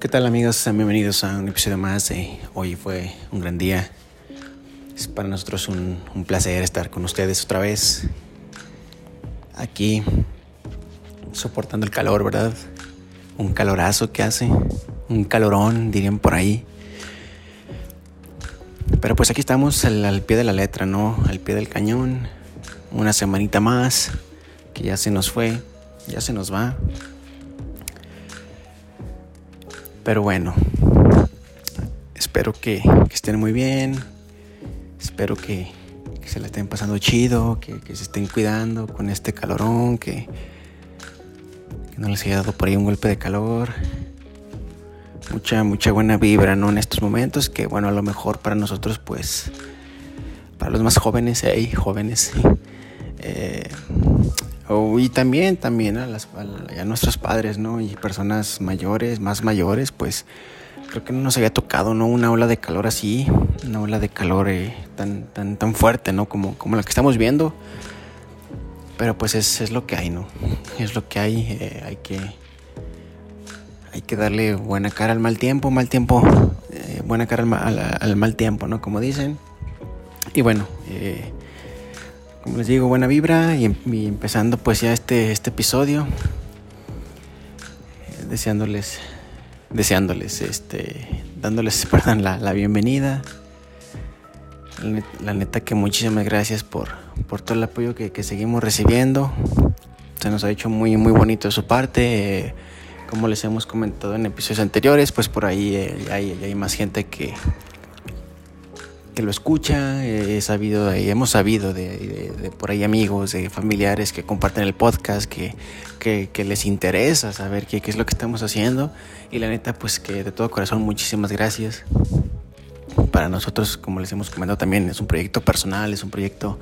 ¿Qué tal amigos? Bienvenidos a un episodio más Hoy fue un gran día. Es para nosotros un, un, placer estar con ustedes otra vez. Aquí, soportando el calor, ¿verdad? Un calorazo que hace. Un calorón, dirían por ahí. Pero pues aquí estamos al, al pie de la letra, ¿no? Al pie del cañón. Una semanita más que ya se nos fue, ya se nos va. Pero bueno, espero que, estén muy bien. Espero que, se la estén pasando chido, que, se estén cuidando con este calorón, que, no les haya dado por ahí un golpe de calor. Mucha, mucha buena vibra, ¿no? En estos momentos, que bueno, a lo mejor para nosotros, pues, para los más jóvenes, jóvenes, eh, y también, también a, nuestros padres, ¿no? Y personas mayores, más mayores, pues creo que no nos había tocado, ¿no? Una ola de calor así, una ola de calor eh, tan, tan, tan fuerte, ¿no? Como, como la que estamos viendo. Pero pues es, es lo que hay, ¿no? Es lo que hay, eh, hay que... Hay que darle buena cara al mal tiempo, mal tiempo, eh, buena cara al, al, mal tiempo, ¿no? Como dicen. Y bueno, eh, como les digo, buena vibra y, em, empezando pues ya este, este episodio. Eh, deseándoles, deseándoles, este, dándoles, perdón, la, la bienvenida. La neta que muchísimas gracias por, por todo el apoyo que, seguimos recibiendo. Se nos ha hecho muy, muy bonito de su parte. Eh, como les hemos comentado en episodios anteriores, pues por ahí eh, hay, más gente que, que lo escucha, he sabido, hemos sabido de, por ahí amigos, de familiares que comparten el podcast, que, les interesa saber qué, qué, es lo que estamos haciendo. Y la neta, pues que de todo corazón, muchísimas gracias. Para nosotros, como les hemos comentado también, es un proyecto personal, es un proyecto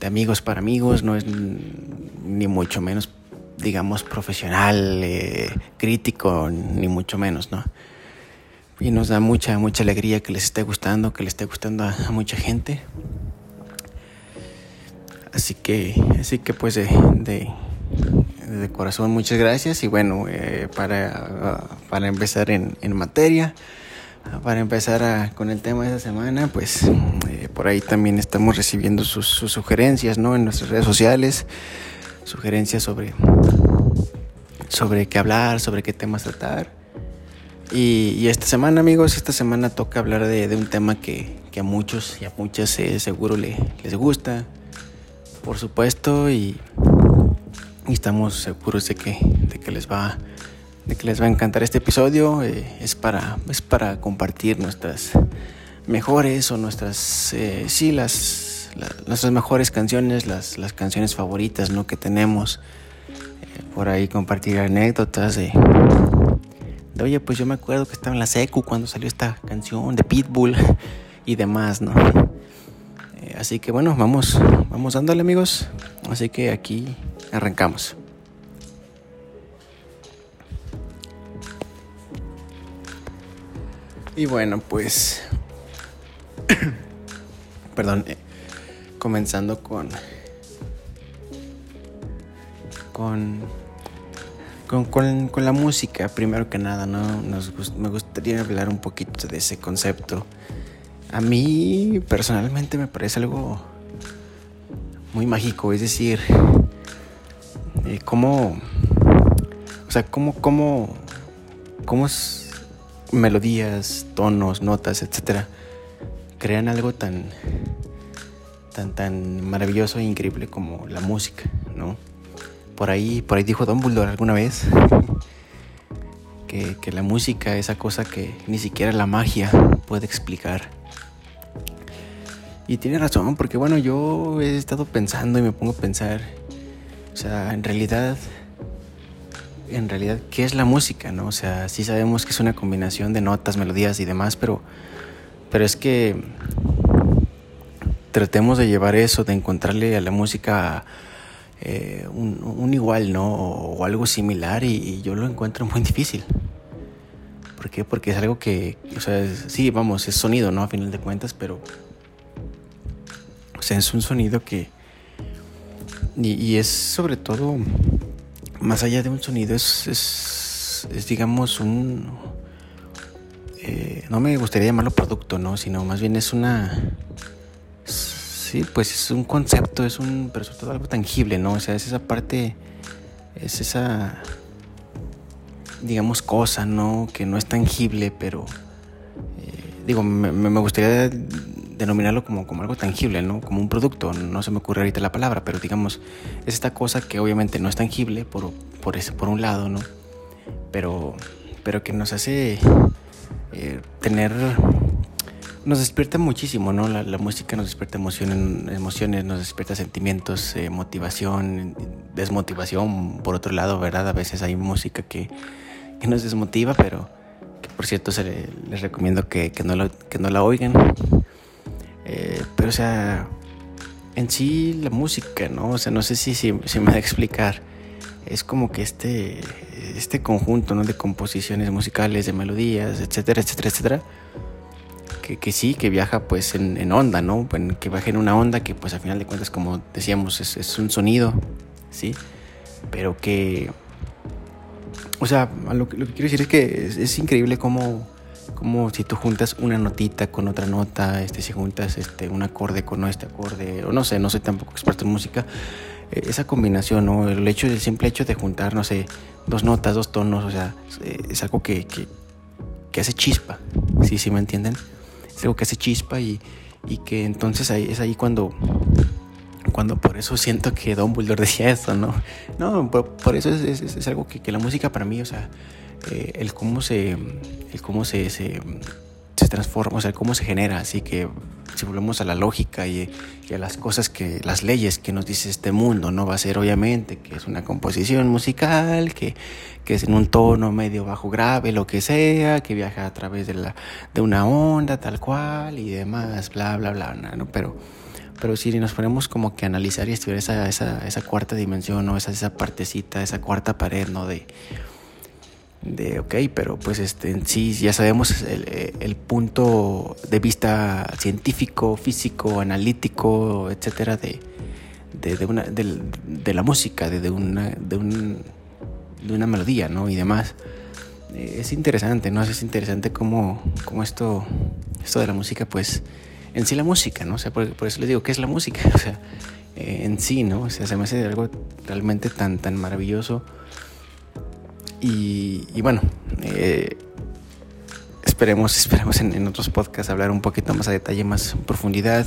de amigos para amigos, no es ni mucho menos, digamos, profesional, eh, crítico, ni mucho menos, ¿no? Y nos da mucha, mucha alegría que les esté gustando, que les esté gustando a, mucha gente. Así que, así que pues de, de, corazón muchas gracias y bueno, eh, para, para empezar en, en, materia, para empezar con el tema de esta semana, pues eh, por ahí también estamos recibiendo sus, sus, sugerencias ¿no? en nuestras redes sociales, sugerencias sobre, sobre qué hablar, sobre qué temas tratar. Y, esta semana, amigos, esta semana toca hablar de, un tema que, a muchos y a muchas eh, seguro les gusta, por supuesto, y, estamos seguros de que, de que les va de que les va a encantar este episodio. Eh, es, para, es para compartir nuestras mejores o nuestras, eh, sí, las, nuestras mejores canciones, las, las canciones favoritas ¿no? que tenemos. por ahí compartir anécdotas de oye, pues yo me acuerdo que estaba en la secu cuando salió esta canción de Pitbull y demás, ¿no? Eh, así que bueno, vamos, vamos dándole amigos. Así que aquí arrancamos. Y bueno, pues... Perdón, eh, comenzando con... Con con, con, con, la música, primero que nada, ¿no? Nos, me gustaría hablar un poquito de ese concepto. A mí personalmente me parece algo muy mágico, es decir, eh, cómo, o sea, cómo, cómo, cómo melodías, tonos, notas, etcétera, crean algo tan, tan, tan maravilloso e increíble como la música, ¿no? Por ahí, por ahí dijo Dumbledore alguna vez que, la música, esa cosa que ni siquiera la magia puede explicar. Y tiene razón, porque bueno, yo he estado pensando y me pongo a pensar, o sea, en realidad, en realidad, ¿qué es la música, no? O sea, sí sabemos que es una combinación de notas, melodías y demás, pero, pero es que tratemos de llevar eso, de encontrarle a la música eh, un, igual, ¿no? O, algo similar y, yo lo encuentro muy difícil. ¿Por qué? Porque es algo que, o sea, sí, vamos, es sonido, ¿no? A final de cuentas, pero... O sea, es un sonido que... Y, es sobre todo, más allá de un sonido, es, es, digamos, un, eh, no me gustaría llamarlo producto, ¿no? Sino más bien es una, sí, pues es un concepto, es un, pero sobre todo algo tangible, ¿no? O sea, es esa parte, es esa, digamos, cosa, ¿no? Que no es tangible, pero, eh, digo, me, me, gustaría denominarlo como, como algo tangible, ¿no? Como un producto, no se me ocurre ahorita la palabra, pero digamos, es esta cosa que obviamente no es tangible por, por, ese, por un lado, ¿no? Pero, pero que nos hace eh, tener nos despierta muchísimo, ¿no? La, música nos despierta emociones, emociones, nos despierta sentimientos, eh, motivación, desmotivación, por otro lado, ¿verdad? A veces hay música que, que nos desmotiva, pero que por cierto se les recomiendo que, que, no que no la oigan. Eh, pero o sea, en sí la música, ¿no? O sea, no sé si, si, si me va a explicar. Es como que este, este conjunto, ¿no? De composiciones musicales, de melodías, etcétera, etcétera, etcétera que, sí, que viaja pues en, onda, ¿no? Que viaja en una onda que pues al final de cuentas, como decíamos, es, un sonido, ¿sí? Pero que... O sea, lo, que, quiero decir es que es, increíble cómo, cómo, si tú juntas una notita con otra nota, este, si juntas este, un acorde con este acorde, o no sé, no soy tampoco experto en música, eh, esa combinación, ¿no? El hecho, el simple hecho de juntar, no sé, dos notas, dos tonos, o sea, es algo que, que, que hace chispa, ¿sí? ¿Sí me entienden? Es algo que hace chispa y, y que entonces ahí, es ahí cuando, cuando por eso siento que Don Dumbledore decía eso, ¿no? No, por, eso es, es, algo que, que, la música para mí, o sea, eh, el cómo se, el cómo se, se transforma, o sea, cómo se genera, así que si volvemos a la lógica y, a las cosas que, las leyes que nos dice este mundo, ¿no? Va a ser obviamente que es una composición musical, que, que es en un tono medio bajo grave, lo que sea, que viaja a través de, la, de una onda tal cual y demás, bla, bla, bla, ¿no? Pero, pero si nos ponemos como que analizar y estudiar esa, esa, esa cuarta dimensión, ¿no? Esa, esa partecita, esa cuarta pared, ¿no? De, de, ok, pero pues este, en sí ya sabemos el, el, punto de vista científico, físico, analítico, etcétera, de, de, de una, de, de, la música, de, una, de, un, de una melodía, ¿no? Y demás. Eh, es interesante, ¿no? Es interesante cómo, cómo esto, esto de la música, pues, en sí la música, ¿no? O sea, por, por eso les digo, ¿qué es la música? Eh, en sí, ¿no? Sea, se me hace algo realmente tan, tan maravilloso y, bueno, eh, esperemos, esperemos en, otros podcasts hablar un poquito más a detalle, más profundidad.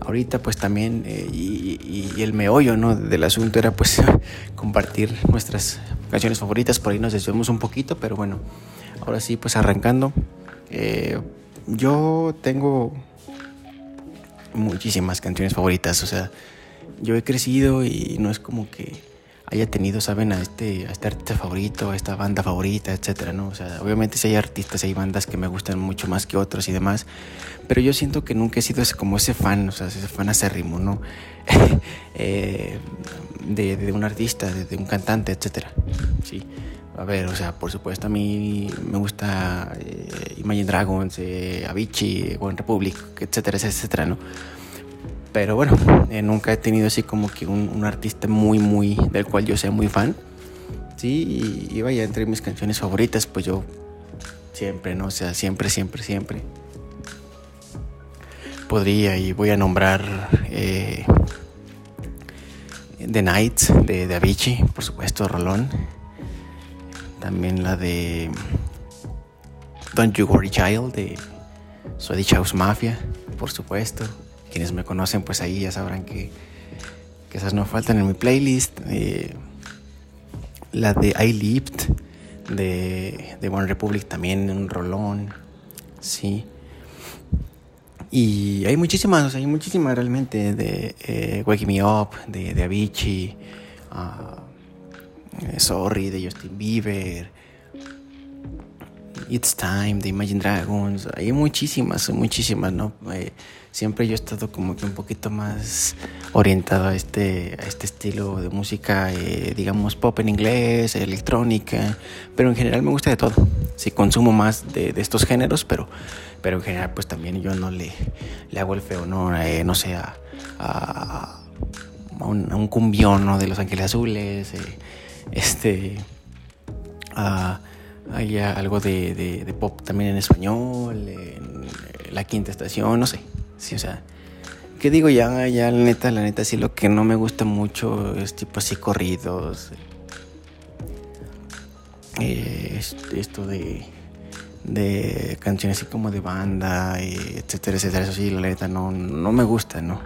Ahorita pues también, eh, y, el meollo ¿no? del asunto era pues compartir nuestras canciones favoritas, por ahí nos desviamos un poquito, pero bueno, ahora sí pues arrancando. Eh, yo tengo muchísimas canciones favoritas, o sea, yo he crecido y no es como que haya tenido, saben, a este, a este artista favorito, a esta banda favorita, etcétera, ¿no? O sea, obviamente si hay artistas, hay bandas que me gustan mucho más que otros y demás, pero yo siento que nunca he sido como ese fan, o sea, ese fan acérrimo, ¿no? eh, de, de, un artista, de, de, un cantante, etcétera, sí. A ver, o sea, por supuesto a mí me gusta eh, Imagine Dragons, eh, Avicii, One Republic, etcétera, etcétera, ¿no? Pero bueno, eh, nunca he tenido así como que un, artista muy, muy, del cual yo sea muy fan. Sí, y, vaya, entre mis canciones favoritas, pues yo siempre, ¿no? O sea, siempre, siempre, siempre. Podría y voy a nombrar eh, The Nights de, de Avicii, por supuesto, Rolón. También la de Don't You Worry Child de Swedish House Mafia, por supuesto. Quienes me conocen, pues ahí ya sabrán que, esas no faltan en mi playlist. Eh, la de I Lived de, de One Republic también, un rolón. Sí. Y hay muchísimas, hay muchísimas realmente de eh, Wake Me Up, de, de Avicii, uh, Sorry de Justin Bieber, It's Time de Imagine Dragons. Hay muchísimas, muchísimas, ¿no? Eh, siempre yo he estado como que un poquito más orientado a este, a este estilo de música, eh, digamos, pop en inglés, electrónica, pero en general me gusta de todo. Sí, consumo más de, de estos géneros, pero, pero en general pues también yo no le, le hago el feo, no, eh, no sé, a, a, un, un, cumbión ¿no? de Los Ángeles Azules, eh, este, a algo de, de, pop también en español, en la quinta estación, no sé. Sí, o sea, ¿qué digo ya? Ya la neta, la neta, sí lo que no me gusta mucho es tipo así corridos. Eh, esto de, de canciones así como de banda, etcétera, etcétera. Eso sí, la neta, no, no me gusta, ¿no?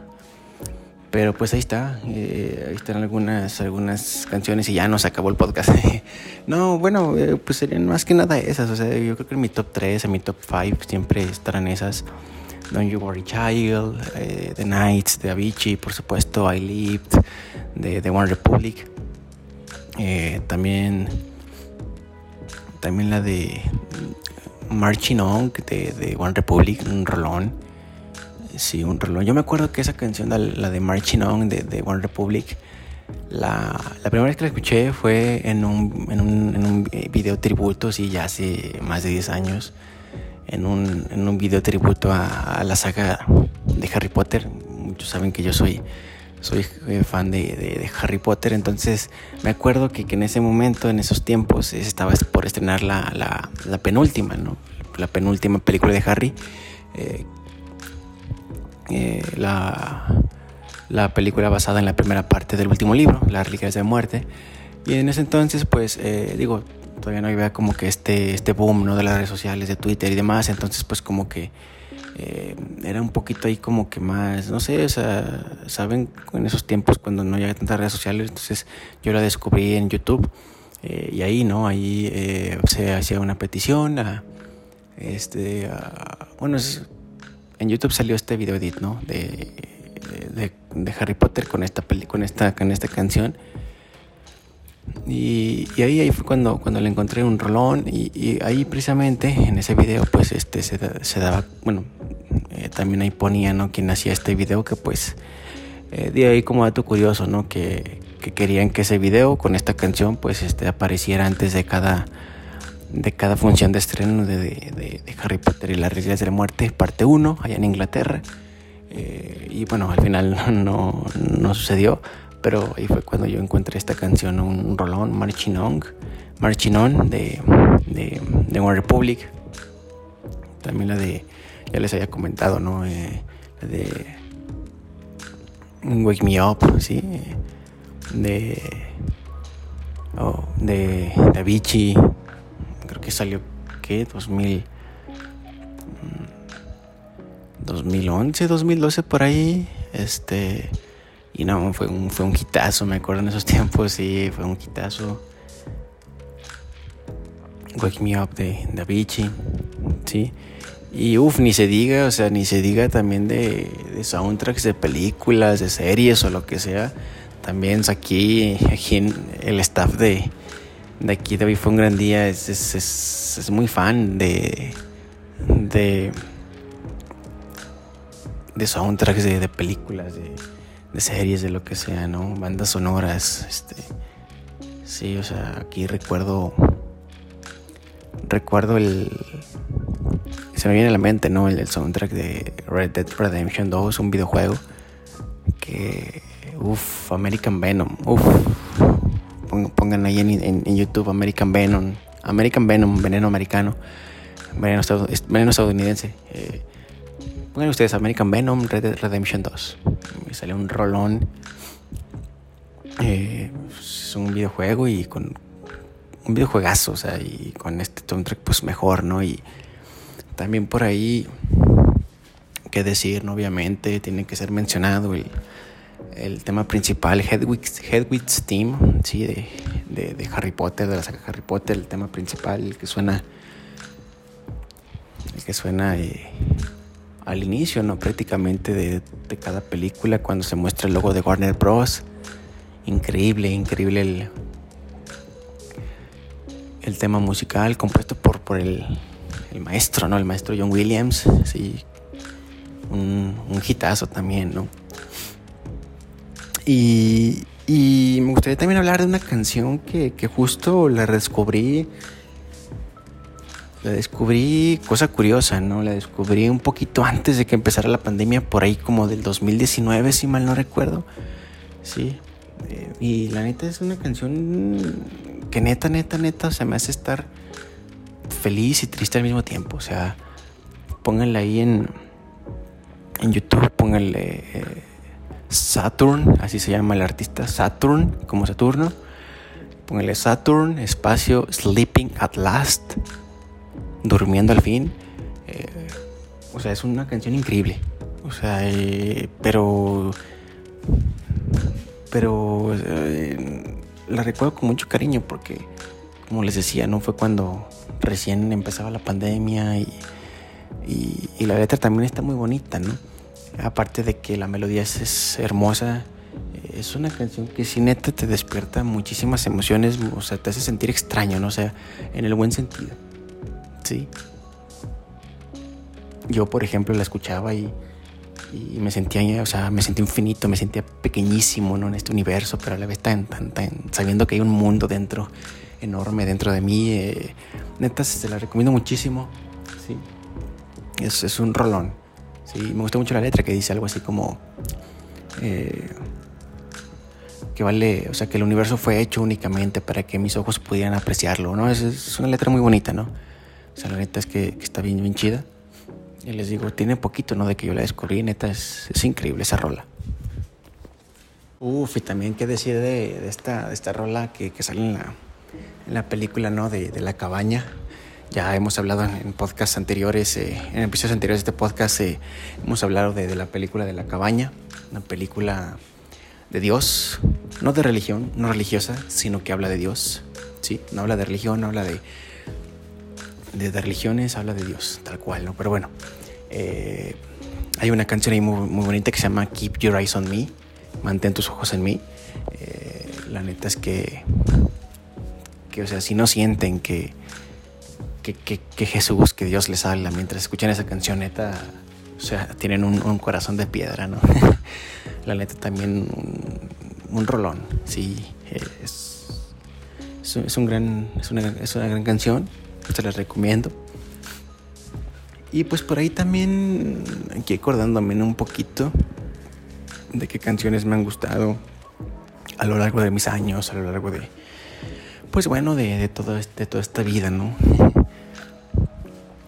Pero pues ahí está, eh, ahí están algunas, algunas canciones y ya nos acabó el podcast. no, bueno, eh, pues serían más que nada esas. O sea, yo creo que en mi top 3, en mi top 5 siempre estarán esas. Don't You Worry Child, eh, The Nights, de Avicii, por supuesto, I Lived, de, The One Republic. también, también la de Marching On, de, de One Republic, un rolón. Sí, un reloj. Yo me acuerdo que esa canción, la de Marching On de, One Republic, la, primera vez que la escuché fue en un, en un, en un video tributo, sí, ya hace más de 10 años. En un, en un video tributo a, la saga de Harry Potter. Muchos saben que yo soy, soy eh, fan de, Harry Potter, entonces me acuerdo que, en ese momento, en esos tiempos, estaba por estrenar la, la, penúltima, ¿no? La penúltima película de Harry. Eh, eh, la, la, película basada en la primera parte del último libro, Las Reliquias de Muerte. Y en ese entonces, pues, digo, todavía no había como que este, este boom, ¿no? De las redes sociales, de Twitter y demás. Entonces, pues, como que eh, era un poquito ahí como que más, no sé, o sea, saben, en esos tiempos cuando no había tantas redes sociales, entonces yo la descubrí en YouTube. y ahí, ¿no? Ahí se hacía una petición a, este, bueno, es, en YouTube salió este video edit, ¿no? De, de, Harry Potter con esta peli, con esta, con esta canción. Y, ahí, ahí fue cuando, cuando le encontré un rolón y, ahí precisamente en ese video pues este se, daba, bueno, eh, también ahí ponía, ¿no? Quien hacía este video que pues eh, de ahí como dato curioso, ¿no? Que, que, querían que ese video con esta canción pues este apareciera antes de cada de cada función de estreno de, Harry Potter y las Reliquias de la Muerte, parte 1, allá en Inglaterra. Eh, y bueno, al final no, no, sucedió, pero ahí fue cuando yo encontré esta canción, un rolón, Marching On, Marching On de, de, One Republic. También la de, ya les había comentado, ¿no? Eh, la de Wake Me Up, ¿sí? De, oh, de, de Avicii creo que salió, ¿qué? 2000, 2011, 2012 por ahí, este, y no, fue un, fue un hitazo, me acuerdo en esos tiempos, sí, fue un hitazo. Wake Me Up de, Avicii, sí. Y uff, ni se diga, o sea, ni se diga también de, de, soundtracks de películas, de series o lo que sea. También aquí, aquí el staff de, de aquí David fue un gran día, es, es, muy fan de, de, de soundtracks de, de películas, de, de, series, de lo que sea, ¿no? Bandas sonoras, este, sí, o sea, aquí recuerdo, recuerdo el, se me viene a la mente, ¿no? El, el soundtrack de Red Dead Redemption 2, un videojuego que, uff, American Venom, uff pongan ahí en, YouTube American Venom, American Venom, veneno americano, veneno, estadounidense. Eh, pongan ustedes American Venom Red Dead Redemption 2. Me sale un rolón. Eh, es un videojuego y con un videojuegazo, o sea, y con este soundtrack pues mejor, ¿no? Y también por ahí, qué decir, ¿no? obviamente, tiene que ser mencionado el el tema principal, Hedwig's, Hedwig's Team, ¿sí? De, de, Harry Potter, de la saga Harry Potter, el tema principal, el que suena, el que suena eh, al inicio, ¿no? Prácticamente de, cada película, cuando se muestra el logo de Warner Bros. Increíble, increíble el, el tema musical compuesto por, por el, el maestro, ¿no? El maestro John Williams, sí. Un, un hitazo también, ¿no? Y, me gustaría también hablar de una canción que, justo la descubrí. La descubrí, cosa curiosa, ¿no? La descubrí un poquito antes de que empezara la pandemia, por ahí como del 2019, si mal no recuerdo. Sí. Eh, y la neta es una canción que neta, neta, neta, se me hace estar feliz y triste al mismo tiempo. O sea, pónganle ahí en, en YouTube, pónganle eh, Saturn, así se llama el artista, Saturn, como Saturno. Pónganle Saturn, espacio, Sleeping at Last, durmiendo al fin. Eh, o sea, es una canción increíble. O sea, eh, pero. Pero. la recuerdo con mucho cariño porque, como les decía, no fue cuando recién empezaba la pandemia y y, la letra también está muy bonita, ¿no? Aparte de que la melodía es, hermosa, es una canción que si neta te despierta muchísimas emociones, o sea, te hace sentir extraño, ¿no? O sea, en el buen sentido. Sí. Yo, por ejemplo, la escuchaba y, me sentía, o sea, me sentía infinito, me sentía pequeñísimo, ¿no? En este universo, pero a la vez tan, tan, tan, sabiendo que hay un mundo dentro, enorme dentro de mí. Eh, neta, se la recomiendo muchísimo. Sí. Es, es un rolón. Sí, me gusta mucho la letra que dice algo así como eh, que vale, o sea, que el universo fue hecho únicamente para que mis ojos pudieran apreciarlo, ¿no? Es, es una letra muy bonita, ¿no? O la neta es que, está bien, bien chida. Y les digo, tiene poquito, ¿no? De que yo la descubrí, neta, es, es increíble esa rola. Uf, y también qué decir de, de, esta, de esta rola que, que sale en la, en la película, ¿no? De, de la cabaña. Ya hemos hablado en, podcasts anteriores, eh, en episodios anteriores de este podcast, eh, hemos hablado de, la película de la cabaña, una película de Dios, no de religión, no religiosa, sino que habla de Dios. Sí, no habla de religión, no habla de, de, religiones, habla de Dios, tal cual, ¿no? Pero bueno, eh, hay una canción ahí muy, muy, bonita que se llama Keep Your Eyes on Me, mantén tus ojos en mí. la neta es que, que, o sea, si no sienten que que, Jesús, que Dios les habla mientras escuchan esa canción, neta, o sea, tienen un, corazón de piedra, ¿no? la neta también un, rolón, sí, es, es, un gran, es una, es una gran canción, se la recomiendo. Y pues por ahí también, aquí acordándome un poquito de qué canciones me han gustado a lo largo de mis años, a lo largo de, pues bueno, de, de, todo este, de toda esta vida, ¿no?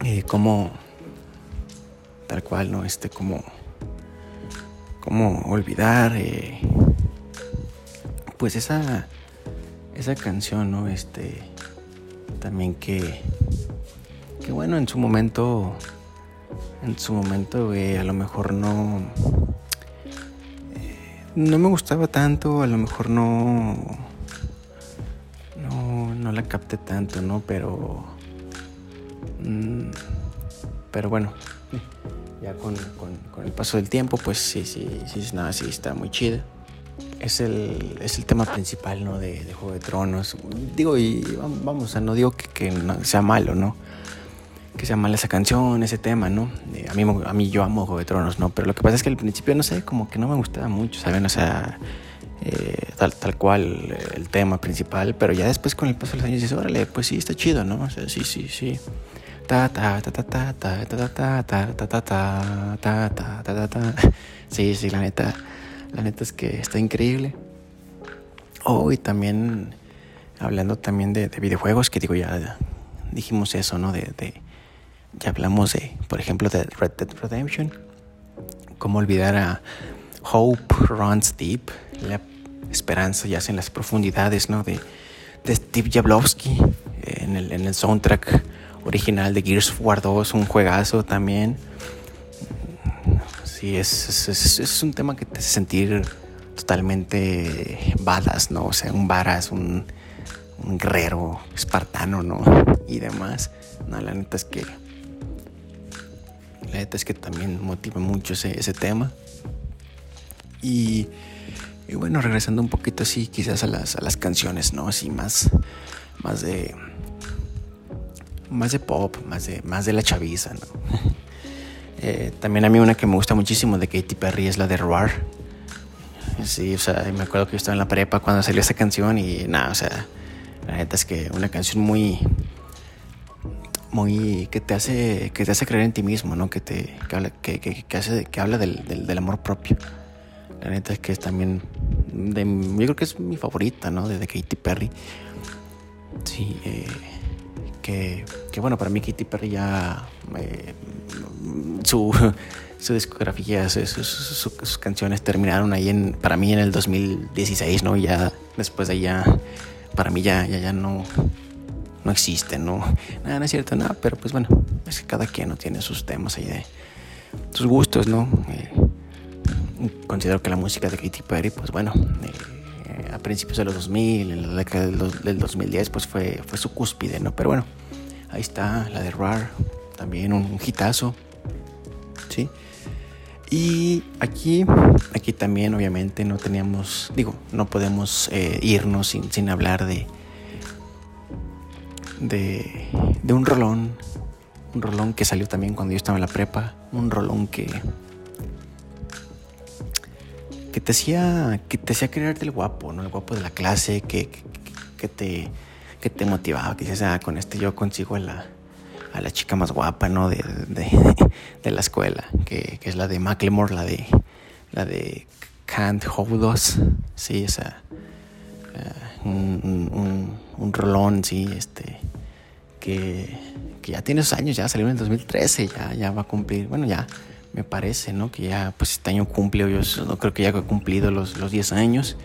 eh, cómo, tal cual, ¿no? Este, cómo, cómo olvidar, eh, pues esa, esa canción, ¿no? Este, también que, que bueno, en su momento, en su momento, a lo mejor no, eh, no me gustaba tanto, a lo mejor no, no, no la capté tanto, ¿no? Pero Mm, pero bueno, ya con, el paso del tiempo, pues sí, sí, sí, nada, sí está muy chida. Es el, es el tema principal, ¿no? De, Juego de Tronos. Digo, y vamos, no digo que, sea malo, ¿no? Que sea mala esa canción, ese tema, ¿no? a, mí, a mí yo amo Juego de Tronos, ¿no? Pero lo que pasa es que al principio, no sé, como que no me gustaba mucho, ¿saben? O sea, eh, tal, tal cual el tema principal, pero ya después con el paso de los años dices, órale, pues sí, está chido, ¿no? O sea, sí, sí, sí ta ta ta ta ta ta ta ta ta ta ta ta ta ta ta ta sí sí la neta la neta es que está increíble. Oh y también hablando también de, de videojuegos que digo ya dijimos eso no de, de, ya hablamos de por ejemplo de Red Dead Redemption. Cómo olvidar a Hope Runs Deep la esperanza yace en las profundidades no de, de Steve Jablowski en el, en el soundtrack original de Gears of War 2, un juegazo también. Sí, es, es, un tema que te hace sentir totalmente balas, ¿no? O sea, un varas, un, guerrero espartano, ¿no? Y demás. No, la neta es que. La neta es que también motiva mucho ese, ese tema. Y, y, bueno, regresando un poquito así, quizás a las, a las canciones, ¿no? Así más, más de más de pop, más de, más de la chaviza, ¿no? Eh, también a mí una que me gusta muchísimo de Katy Perry es la de Roar. Sí, o sea, me acuerdo que yo estaba en la prepa cuando salió esa canción y nada, o sea, la neta es que una canción muy muy que te hace que te hace creer en ti mismo, ¿no? Que te que habla, que, que, hace, que habla del, del, amor propio. La neta es que es también de, yo creo que es mi favorita, ¿no? De, de Katy Perry. Sí, eh, que, bueno, para mí Katy Perry ya eh, su, su discografía, sus canciones terminaron ahí en, para mí en el 2016, ¿no? Ya después de ahí ya, para mí ya, ya, ya no, no existe, ¿no? Nada, no es cierto, nada, pero pues bueno, es que cada quien no tiene sus temas ahí de sus gustos, ¿no? Eh, considero que la música de Katy Perry, pues bueno, eh, a principios de los 2000, en la década del, 2010, pues fue, fue su cúspide, ¿no? Pero bueno, ahí está la de RAR, también un, hitazo, ¿sí? Y aquí, aquí también obviamente no teníamos, digo, no podemos eh, irnos sin, sin hablar de, de, de un rolón, un rolón que salió también cuando yo estaba en la prepa, un rolón que que te hacía que te hacía creerte el guapo, ¿no? El guapo de la clase, que, que, te que te motivaba, que dices, ah, con este yo consigo a la, a la chica más guapa, ¿no? De, de, la escuela, que, que, es la de Macklemore, la de la de Can't Hold Us, sí, esa uh, un, un, rolón, sí, este que, que ya tiene esos años, ya salió en el 2013, ya, ya va a cumplir, bueno, ya me parece, ¿no? Que ya, pues este año cumple, yo no creo que ya he cumplido los, los 10 años.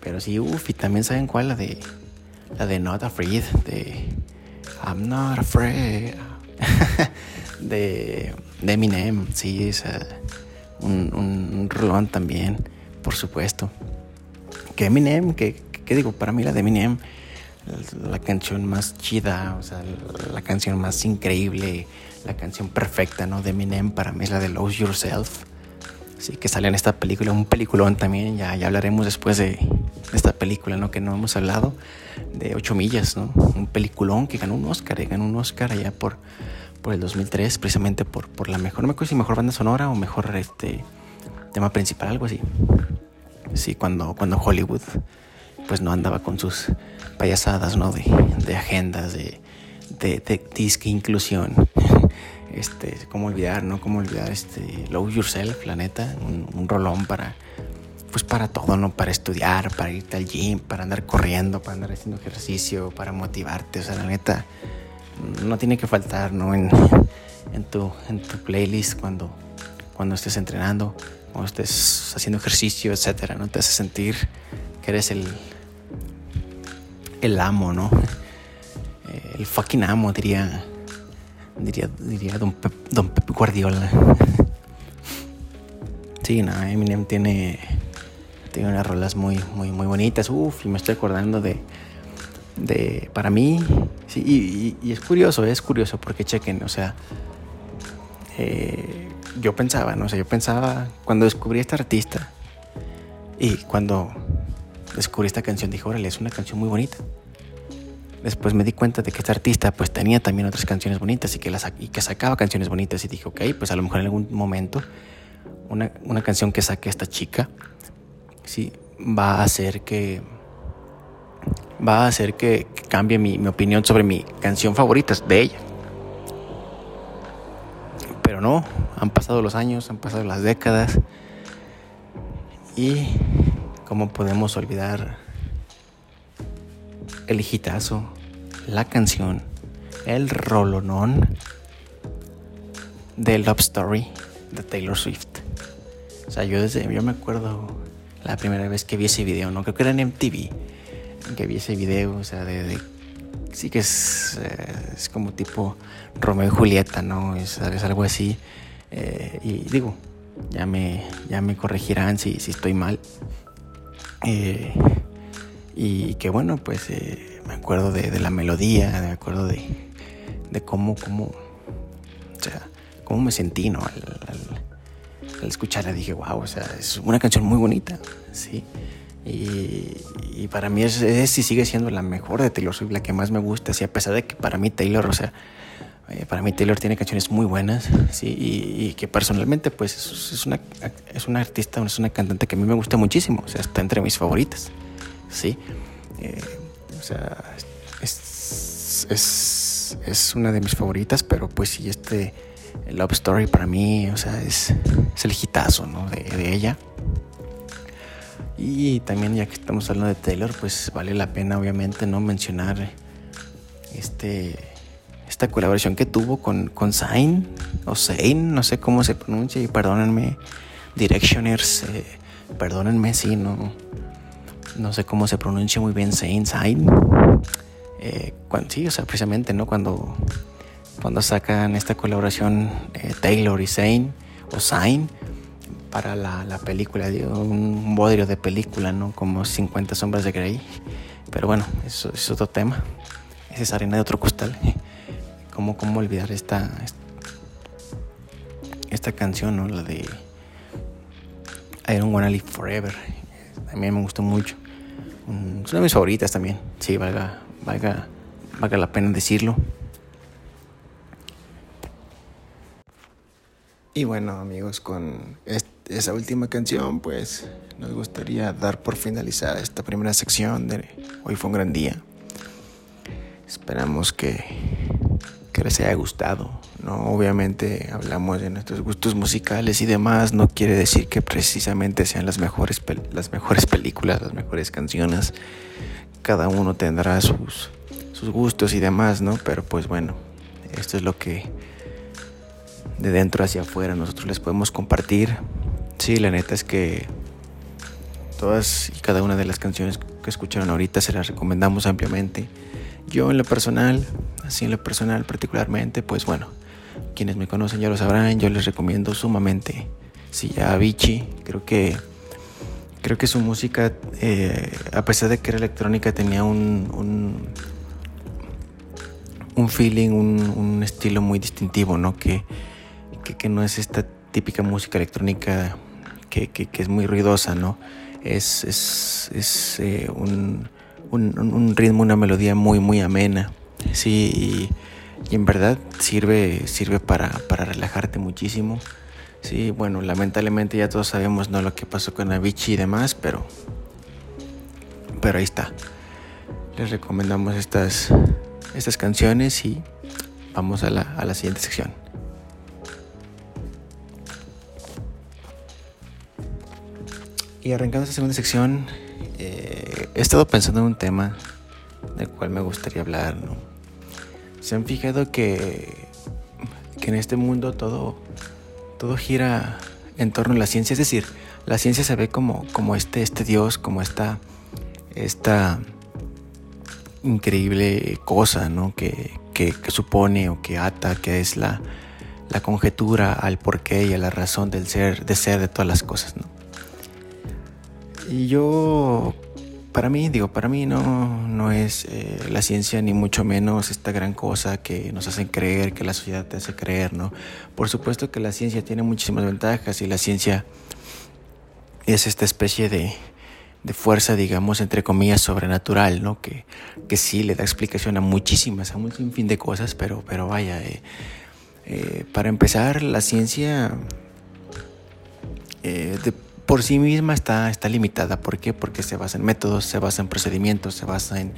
Pero sí, uff, y también saben cuál, la de, la de Not Afraid, de I'm Not Afraid, de, de Eminem, sí, es un, un, rolón también, por supuesto. Que Eminem, que, que digo, para mí la de Eminem, la canción más chida, o sea, la canción más increíble, la canción perfecta, ¿no? De Eminem para mí es la de Lose Yourself. Sí, que sale en esta película, un peliculón también, ya, ya hablaremos después de esta película, ¿no? Que no hemos hablado, de 8 millas, ¿no? Un peliculón que ganó un Oscar, y ganó un Oscar allá por, por el 2003, precisamente por, por la mejor, no me acuerdo si mejor banda sonora o mejor este, tema principal, algo así. Sí, cuando, cuando Hollywood pues no andaba con sus payasadas, ¿no? De, de agendas, de, de, de disque inclusión. Este, cómo olvidar, ¿no? Cómo olvidar este Love Yourself, la neta, un, rolón para pues para todo, ¿no? Para estudiar, para irte al gym, para andar corriendo, para andar haciendo ejercicio, para motivarte, o sea, la neta no tiene que faltar, ¿no? En, en tu en tu playlist cuando cuando estés entrenando, cuando estés haciendo ejercicio, etcétera, no te hace sentir que eres el el amo, ¿no? El fucking amo, diría, diría, diría Don, Pep, Don Guardiola. sí, no, Eminem tiene, tiene unas rolas muy, muy, muy bonitas. Uf, y me estoy acordando de, de para mí, sí, y, es curioso, es curioso porque chequen, o sea, eh, yo pensaba, no sé, yo pensaba cuando descubrí a este artista y cuando descubrí esta canción dije, órale, es una canción muy bonita después me di cuenta de que este artista pues tenía también otras canciones bonitas y que, las, y que sacaba canciones bonitas y dije, ok, pues a lo mejor en algún momento una, una canción que saque esta chica, sí, va a hacer que va a hacer que, cambie mi, mi, opinión sobre mi canción favorita de ella. Pero no, han pasado los años, han pasado las décadas y cómo podemos olvidar el hijitazo, la canción, el rolonón de Love Story de Taylor Swift. O sea, yo desde, yo me acuerdo la primera vez que vi ese video, no creo que era en MTV, que vi ese video, o sea, de, sí que es, eh, es como tipo Romeo y Julieta, ¿no? Es, es algo así. Eh, y digo, ya me, ya me corregirán si, si estoy mal. Eh, y que bueno, pues eh, me acuerdo de, la melodía, me acuerdo de, de cómo, cómo, o sea, cómo me sentí, ¿no? Al, escucharla dije, wow, o sea, es una canción muy bonita, ¿sí? Y, para mí es, es, y sigue siendo la mejor de Taylor Swift, la que más me gusta, sí, a pesar de que para mí Taylor, o sea, eh, para mí Taylor tiene canciones muy buenas, sí, y, y que personalmente pues es, es, una, es una artista, es una cantante que a mí me gusta muchísimo, o sea, está entre mis favoritas. ¿Sí? Eh, o sea, es, es, es, una de mis favoritas, pero pues sí, este Love Story para mí, o sea, es, es el hitazo, ¿no? De, de, ella. Y también ya que estamos hablando de Taylor, pues vale la pena obviamente no mencionar este, esta colaboración que tuvo con, con Zayn, o Zayn, no sé cómo se pronuncia, y perdónenme, Directioners, eh, perdónenme si no, no sé cómo se pronuncia muy bien Zayn, Zayn. Eh, sí, o sea, precisamente, ¿no? Cuando, cuando sacan esta colaboración eh, Taylor y Zayn, o Zayn, para la, la película, un bodrio de película, ¿no? Como 50 sombras de Grey. Pero bueno, eso es otro tema. Esa es arena de otro costal. ¿Cómo, cómo olvidar esta, esta canción, ¿no? La de I Don't Wanna Live Forever. A mí me gustó mucho. Es una de mis favoritas también. Sí, valga, valga, valga la pena decirlo. Y bueno, amigos, con esa última canción, pues nos gustaría dar por finalizada esta primera sección de Hoy fue un gran día. Esperamos que, que les haya gustado. ¿No? Obviamente hablamos de nuestros gustos musicales y demás. No quiere decir que precisamente sean las mejores, las mejores películas, las mejores canciones. Cada uno tendrá sus, sus gustos y demás, ¿no? Pero pues bueno, esto es lo que de dentro hacia afuera nosotros les podemos compartir. Sí, la neta es que todas y cada una de las canciones que escucharon ahorita se las recomendamos ampliamente. Yo en lo personal, así en lo personal particularmente, pues bueno, quienes me conocen ya lo sabrán, yo les recomiendo sumamente sí, a Avicii. Creo que creo que su música, eh, a pesar de que era electrónica, tenía un, un, feeling, un, un, estilo muy distintivo, ¿no? Que, que, no es esta típica música electrónica que, que, es muy ruidosa, ¿no? Es, es, es eh, un, ritmo, una melodía muy, muy amena, sí, y, en verdad sirve, sirve para, para, relajarte muchísimo. Sí, bueno, lamentablemente ya todos sabemos ¿no? lo que pasó con Avicii y demás, pero, pero ahí está. Les recomendamos estas, estas canciones y vamos a la, a la siguiente sección. Y arrancando esta segunda sección, eh, he estado pensando en un tema del cual me gustaría hablar. ¿no? Se han fijado que, que en este mundo todo, todo gira en torno a la ciencia. Es decir, la ciencia se ve como, como este, este Dios, como esta, esta increíble cosa ¿no? que, que, supone o que ata, que es la, la conjetura al porqué y a la razón del ser, de ser de todas las cosas. ¿no? Y yo, para mí, digo, para mí no, no es eh, la ciencia ni mucho menos esta gran cosa que nos hacen creer, que la sociedad te hace creer, ¿no? Por supuesto que la ciencia tiene muchísimas ventajas y la ciencia es esta especie de, de fuerza, digamos, entre comillas, sobrenatural, ¿no? Que, que sí le da explicación a muchísimas, a un sinfín de cosas, pero, pero vaya, eh, eh, para empezar, la ciencia de por sí misma está, está limitada. ¿Por qué? Porque se basa en métodos, se basa en procedimientos, se basa en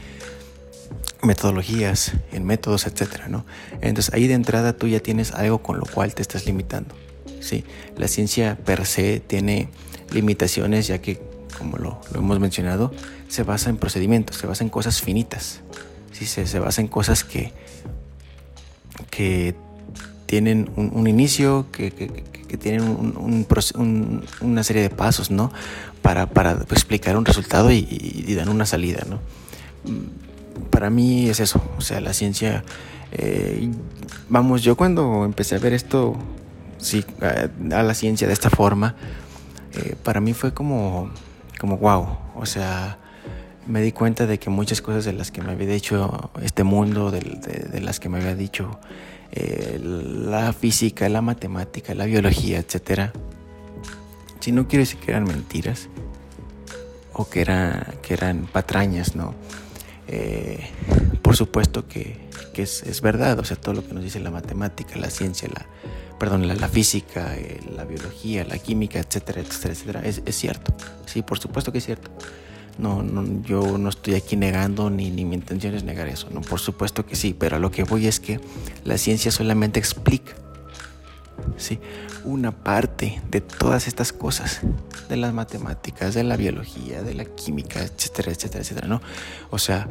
metodologías, en métodos, etcétera, ¿no? Entonces ahí de entrada tú ya tienes algo con lo cual te estás limitando. Sí, la ciencia per se tiene limitaciones ya que, como lo, hemos mencionado, se basa en procedimientos, se basa en cosas finitas. Sí, se, se basa en cosas que, que tienen un, inicio, que, tienen una serie de pasos, ¿no? Para, para explicar un resultado y, dan una salida, ¿no? Mm, para mí es eso, o sea, la ciencia... Eh, vamos, yo cuando empecé a ver esto, sí, a, la ciencia de esta forma, eh, para mí fue como, como wow, o sea, me di cuenta de que muchas cosas de las que me había dicho este mundo, de, de las que me había dicho eh, la física, la matemática, la biología, etc. Si no quiero decir que eran mentiras o que, era, que eran patrañas, ¿no? Eh, por supuesto que, es, verdad, o sea, todo lo que nos dice la matemática, la ciencia, la, perdón, la, física, eh, la biología, la química, etcétera, etcétera, etcétera, es cierto. Sí, por supuesto que es cierto. No, no, yo no estoy aquí negando ni, ni mi intención es negar eso, no, por supuesto que sí, pero a lo que voy es que la ciencia solamente explica ¿sí? una parte de todas estas cosas, de las matemáticas, de la biología, de la química, etcétera, etcétera, etcétera, ¿no? O sea,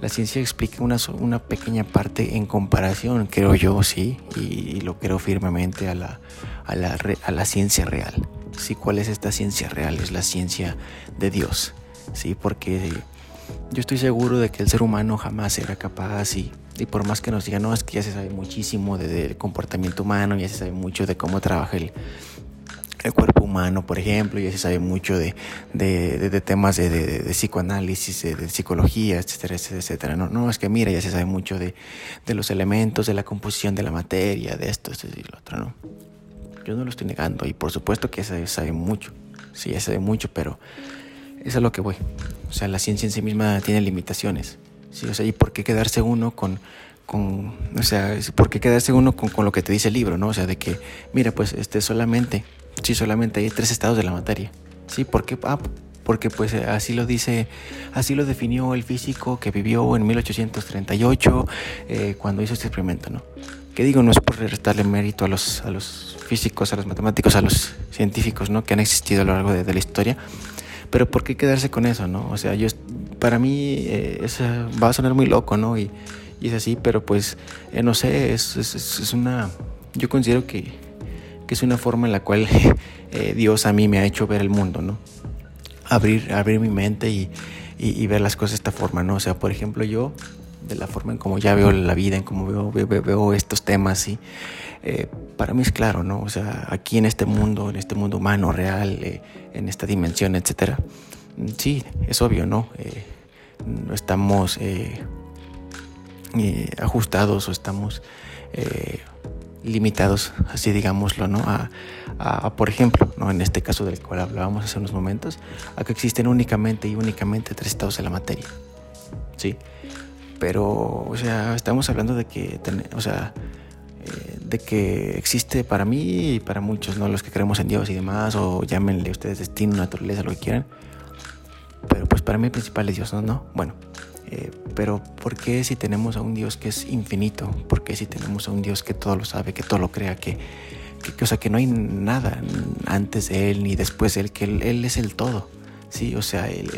la ciencia explica una, una pequeña parte en comparación, creo yo, sí, y, lo creo firmemente a la, a la, a la ciencia real. Sí, ¿cuál es esta ciencia real? Es la ciencia de Dios, sí, porque yo estoy seguro de que el ser humano jamás será capaz y, y por más que nos digan, no, es que ya se sabe muchísimo del comportamiento humano, ya se sabe mucho de cómo trabaja el, el cuerpo humano, por ejemplo, ya se sabe mucho de, de, temas de, psicoanálisis, de, psicología, etcétera, etcétera, etcétera. No, no, es que mira, ya se sabe mucho de, los elementos, de la composición de la materia, de esto, esto y lo otro, ¿no? Yo no lo estoy negando y por supuesto que se sabe mucho, sí, ya se sabe mucho, pero es a lo que voy. O sea, la ciencia en sí misma tiene limitaciones, ¿sí? O sea, ¿y por qué quedarse uno con con, o sea, ¿por qué quedarse uno con, lo que te dice el libro, no? O sea, de que, mira, pues este solamente Sí, solamente hay tres estados de la materia. Sí, ¿por qué? Ah, porque pues así lo dice, así lo definió el físico que vivió en 1838 eh, cuando hizo este experimento, ¿no? Que digo, no es por restarle mérito a los, a los físicos, a los matemáticos, a los científicos, ¿no? Que han existido a lo largo de, la historia, pero ¿por qué quedarse con eso, no? O sea, yo, para mí eh, va a sonar muy loco, ¿no? Y, y es así, pero pues, eh, no sé, es, es, es una, yo considero que que es una forma en la cual eh, Dios a mí me ha hecho ver el mundo, ¿no? Abrir, abrir mi mente y, ver las cosas de esta forma, ¿no? O sea, por ejemplo, yo, de la forma en como ya veo la vida, en cómo veo, veo, estos temas, y eh, para mí es claro, ¿no? O sea, aquí en este mundo, en este mundo humano, real, eh, en esta dimensión, etcétera, sí, es obvio, ¿no? no estamos ajustados o estamos limitados, así digámoslo, ¿no? A, por ejemplo, ¿no? en este caso del cual hablábamos hace unos momentos, a que existen únicamente y únicamente tres estados de la materia, ¿sí? Pero, o sea, estamos hablando de que, o sea, eh, de que existe para mí y para muchos, ¿no? Los que creemos en Dios y demás, o llámenle ustedes destino, naturaleza, lo que quieran. Pero pues para mí el principal es Dios, ¿no? ¿No? Bueno, eh, pero ¿por qué si tenemos a un Dios que es infinito? ¿Por qué si tenemos a un Dios que todo lo sabe, que todo lo crea, que, que, o sea, que no hay nada antes de Él ni después de Él, que Él, es el todo? Sí, o sea, él,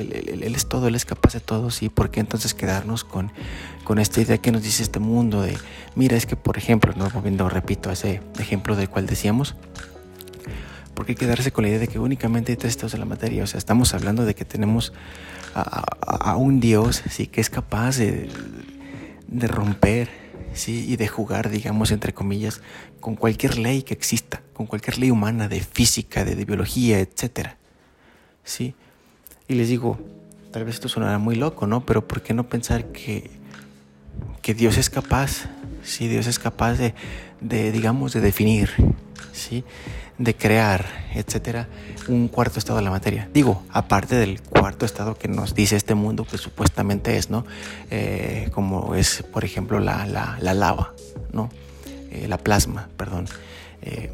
él, es todo, Él es capaz de todo, sí. ¿Por qué entonces quedarnos con, con esta idea que nos dice este mundo de, mira, es que por ejemplo, no volviendo, repito, a ese ejemplo del cual decíamos, ¿por qué quedarse con la idea de que únicamente hay tres estados de la materia? O sea, estamos hablando de que tenemos a, un Dios ¿sí? que es capaz de, de romper ¿sí? y de jugar, digamos, entre comillas, con cualquier ley que exista, con cualquier ley humana de física, de, biología, etc. ¿sí? Y les digo, tal vez esto sonará muy loco, ¿no? Pero ¿por qué no pensar que, que Dios es capaz, sí, Dios es capaz de, de digamos, de definir, ¿sí? de crear, etcétera, un cuarto estado de la materia. Digo, aparte del cuarto estado que nos dice este mundo que supuestamente es, ¿no? Eh, como es, por ejemplo, la, lava, ¿no? Eh, la plasma, perdón. Eh,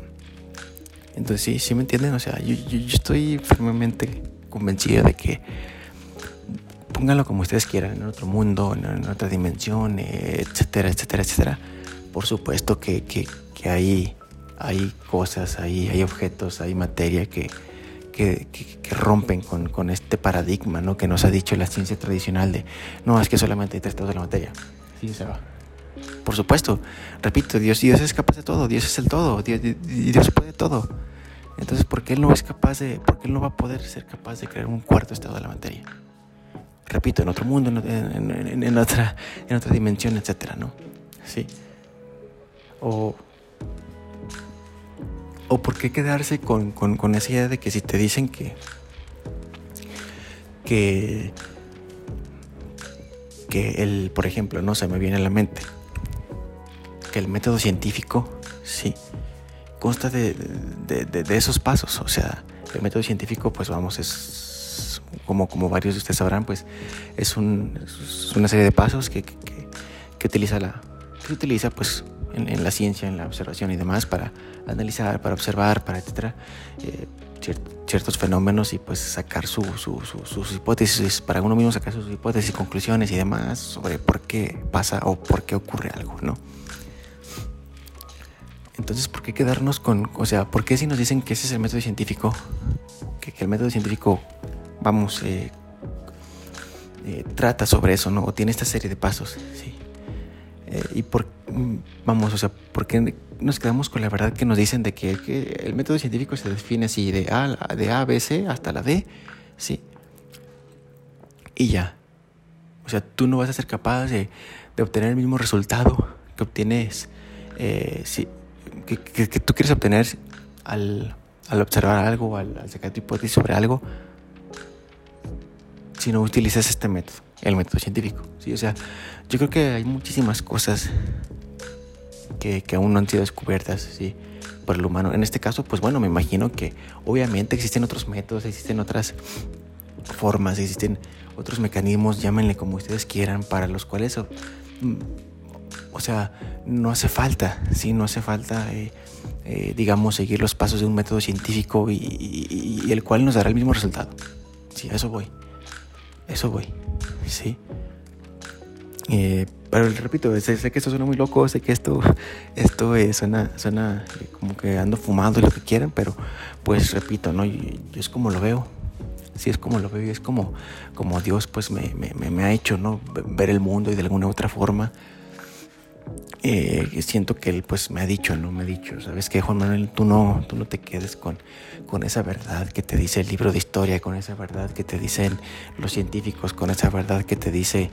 entonces, sí, sí me entienden, o sea, yo, estoy firmemente convencido de que pónganlo como ustedes quieran, en otro mundo, en, otra dimensión, etcétera, etcétera, etcétera. Por supuesto que, que, que hay hay cosas, hay, hay objetos, hay materia que, que, rompen con, con, este paradigma ¿no? que nos ha dicho la ciencia tradicional de no, es que solamente hay tres estados de la materia. Sí, se va. Por supuesto, repito, Dios, Dios es capaz de todo, Dios es el todo, Dios, Dios puede todo. Entonces, ¿por qué Él no es capaz de, por qué Él no va a poder ser capaz de crear un cuarto estado de la materia? Repito, en otro mundo, en, en, en otra, en otra dimensión, etcétera, ¿no? Sí. O ¿O por qué quedarse con, esa idea de que si te dicen que, que, que el, por ejemplo, no se me viene a la mente, que el método científico, sí, consta de, esos pasos. O sea, el método científico, pues vamos, es como, como varios de ustedes sabrán, pues es, una serie de pasos que, utiliza la, que utiliza pues en, la ciencia, en la observación y demás, para analizar, para observar, para etcétera, eh, ciertos fenómenos y pues sacar sus hipótesis, para uno mismo sacar sus hipótesis, conclusiones y demás sobre por qué pasa o por qué ocurre algo, ¿no? Entonces, ¿por qué quedarnos con, o sea, por qué si nos dicen que ese es el método científico, que, el método científico, vamos, eh, eh, trata sobre eso, ¿no? O tiene esta serie de pasos, ¿sí? Eh, y por, mm, vamos, o sea, ¿por qué nos quedamos con la verdad que nos dicen de que, el método científico se define así, de A, de A, B, C hasta la D, ¿sí? Y ya. O sea, tú no vas a ser capaz de, obtener el mismo resultado que obtienes, eh, que, tú quieres obtener al, al observar algo, al, al sacar tu hipótesis sobre algo, si no utilizas este método, el método científico. ¿sí? O sea, yo creo que hay muchísimas cosas que, aún no han sido descubiertas por el humano. En este caso, pues bueno, me imagino que obviamente existen otros métodos, existen otras formas, existen otros mecanismos, llámenle como ustedes quieran, para los cuales, o sea, no hace falta, ¿sí? No hace falta, eh, eh, digamos, seguir los pasos de un método científico y, y, el cual nos dará el mismo resultado. Sí, a eso voy. Eso voy. Sí. Eh, pero repito, sé, que esto suena muy loco, sé que esto, esto suena, suena como que ando fumado y lo que quieran, pero pues repito, ¿no? Yo, es como lo veo, sí es como lo veo y es como, como Dios pues me, me, me, ha hecho, ¿no? Ver el mundo y de alguna u otra forma eh, siento que él pues me ha dicho, ¿no? Me ha dicho, ¿sabes qué, Juan Manuel? Tú no, tú no te quedes con, con esa verdad que te dice el libro de historia, con esa verdad que te dicen los científicos, con esa verdad que te dice,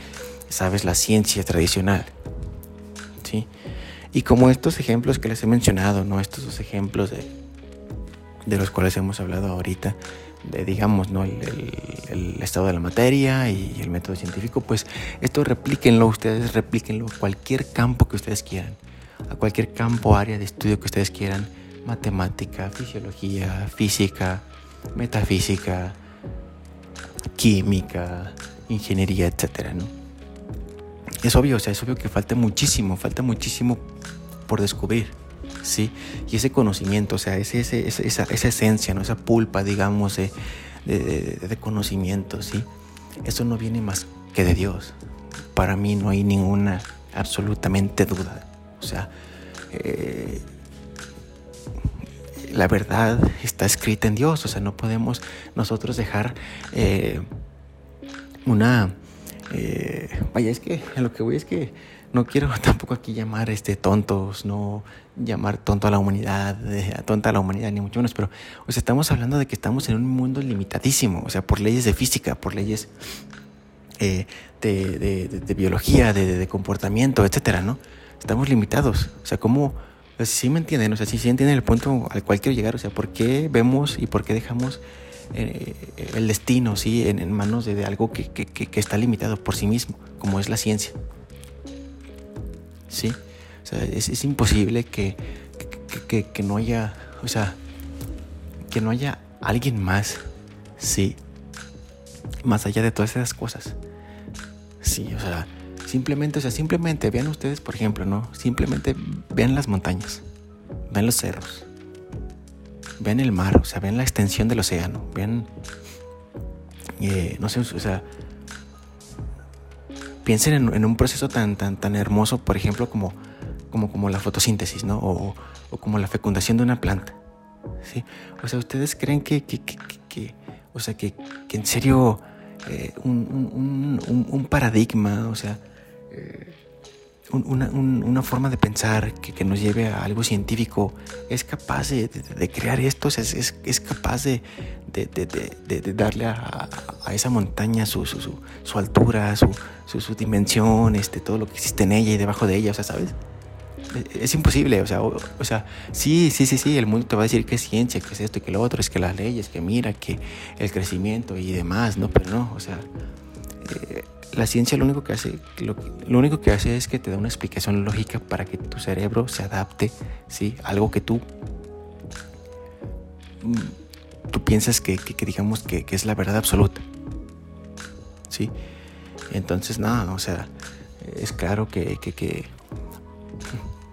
¿sabes? La ciencia tradicional, ¿sí? Y como estos ejemplos que les he mencionado, ¿no? Estos dos ejemplos de, de los cuales hemos hablado ahorita, de, digamos, ¿no? El, estado de la materia y el método científico, pues esto replíquenlo ustedes, replíquenlo a cualquier campo que ustedes quieran, a cualquier campo, área de estudio que ustedes quieran, matemática, fisiología, física, metafísica, química, ingeniería, etcétera, ¿no? Es obvio, o sea, es obvio que falta muchísimo, falta muchísimo por descubrir. ¿Sí? Y ese conocimiento, o sea, ese, esa, esa, esencia, ¿no? Esa pulpa, digamos, de, de, conocimiento, ¿sí? Eso no viene más que de Dios. Para mí no hay ninguna, absolutamente duda. O sea, eh, la verdad está escrita en Dios, o sea, no podemos nosotros dejar eh, una... Eh, vaya, es que lo que voy es que no quiero tampoco aquí llamar este tontos, no llamar tonto a la humanidad, tonta a la humanidad, ni mucho menos, pero o sea, estamos hablando de que estamos en un mundo limitadísimo, o sea, por leyes de física, por leyes eh, de, biología, de, comportamiento, etcétera, ¿no? Estamos limitados, o sea, ¿cómo? si sí me entienden, o sea, sí, sí entienden el punto al cual quiero llegar, o sea, ¿por qué vemos y por qué dejamos eh, el destino, sí, en, manos de, algo que, que está limitado por sí mismo, como es la ciencia? ¿Sí? O sea, es, imposible que, que, no haya, o sea, que no haya alguien más, ¿sí? Más allá de todas esas cosas. Sí, o sea, simplemente, o sea, simplemente vean ustedes, por ejemplo, ¿no? Simplemente vean las montañas, vean los cerros, vean el mar, o sea, vean la extensión del océano, vean, eh, no sé, o sea, piensen en, un proceso tan, tan, tan hermoso, por ejemplo, como, como, como la fotosíntesis, ¿no? O, como la fecundación de una planta. ¿sí? O sea, ¿ustedes creen que, que, o sea, que, en serio eh, un, paradigma, o sea, eh, una, forma de pensar que, nos lleve a algo científico es capaz de, crear esto, es, es, capaz de, darle a, esa montaña su, su, altura, su, dimensión, este, todo lo que existe en ella y debajo de ella, o sea, ¿sabes? Es, imposible, o sea, o, sea, sí, sí, sí, sí, el mundo te va a decir que es ciencia, que es esto y que lo otro, es que las leyes, que mira, que el crecimiento y demás, ¿no? Pero no, o sea, la ciencia lo único que hace, lo, único que hace es que te da una explicación lógica para que tu cerebro se adapte, ¿sí? Algo que tú, mm, tú piensas que, digamos que, es la verdad absoluta, ¿sí? Entonces, nada, o sea, es claro que,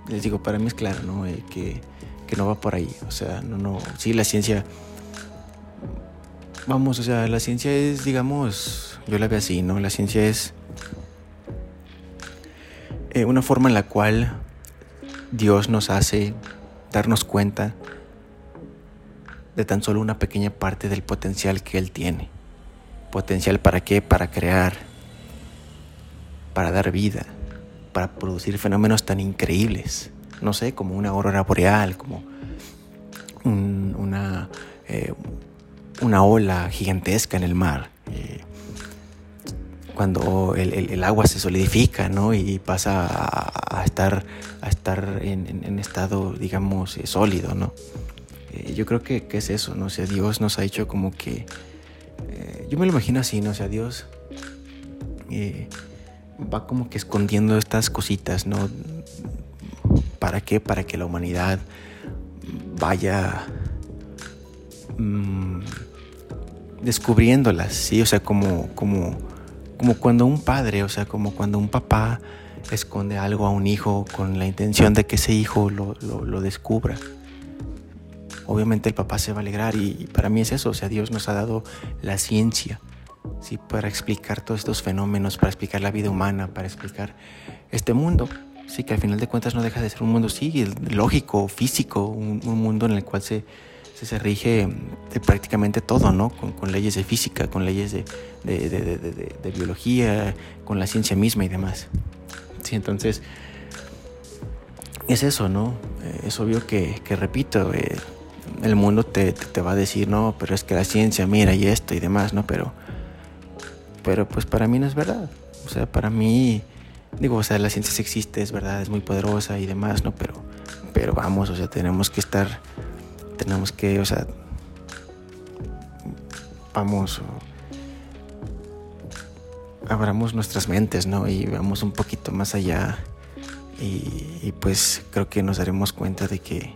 les digo, para mí es claro, ¿no? Eh, que, que no va por ahí, o sea, no, no, sí, la ciencia, vamos, o sea, la ciencia es, digamos, yo la veo así, ¿no? La ciencia es eh, una forma en la cual Dios nos hace darnos cuenta de tan solo una pequeña parte del potencial que Él tiene. ¿Potencial para qué? Para crear para dar vida, para producir fenómenos tan increíbles, no sé, como una aurora boreal, como una, eh, una ola gigantesca en el mar. Eh, cuando el, agua se solidifica ¿no? y pasa a, estar, a estar en, estado, digamos, eh, sólido. ¿no? yo creo que, es eso, ¿no? sea, Dios nos ha hecho como que... yo me lo imagino así, ¿no? O sea, Dios va como que escondiendo estas cositas, ¿no? ¿Para qué? Para que la humanidad vaya mmm, descubriéndolas, ¿sí? O sea, como, como, como cuando un padre, o sea, como cuando un papá esconde algo a un hijo con la intención de que ese hijo lo, lo, descubra. Obviamente el papá se va a alegrar y, para mí es eso, o sea, Dios nos ha dado la ciencia, ¿sí? Para explicar todos estos fenómenos, para explicar la vida humana, para explicar este mundo. Sí, que al final de cuentas no deja de ser un mundo, sí, lógico, físico, un, mundo en el cual se, se, rige de prácticamente todo, ¿no? Con, leyes de física, con leyes de, de, biología, con la ciencia misma y demás. Sí, entonces, es eso, ¿no? Eh, es obvio que, que repito, eh, el mundo te, te, va a decir, no, pero es que la ciencia, mira, y esto y demás, ¿no? Pero, pero pues para mí no es verdad. O sea, para mí Digo, o sea, la ciencia existe, es verdad, es muy poderosa y demás, ¿no? Pero, pero vamos, o sea, tenemos que estar, tenemos que, o sea, vamos, abramos nuestras mentes, ¿no? Y vamos un poquito más allá y, pues creo que nos daremos cuenta de que,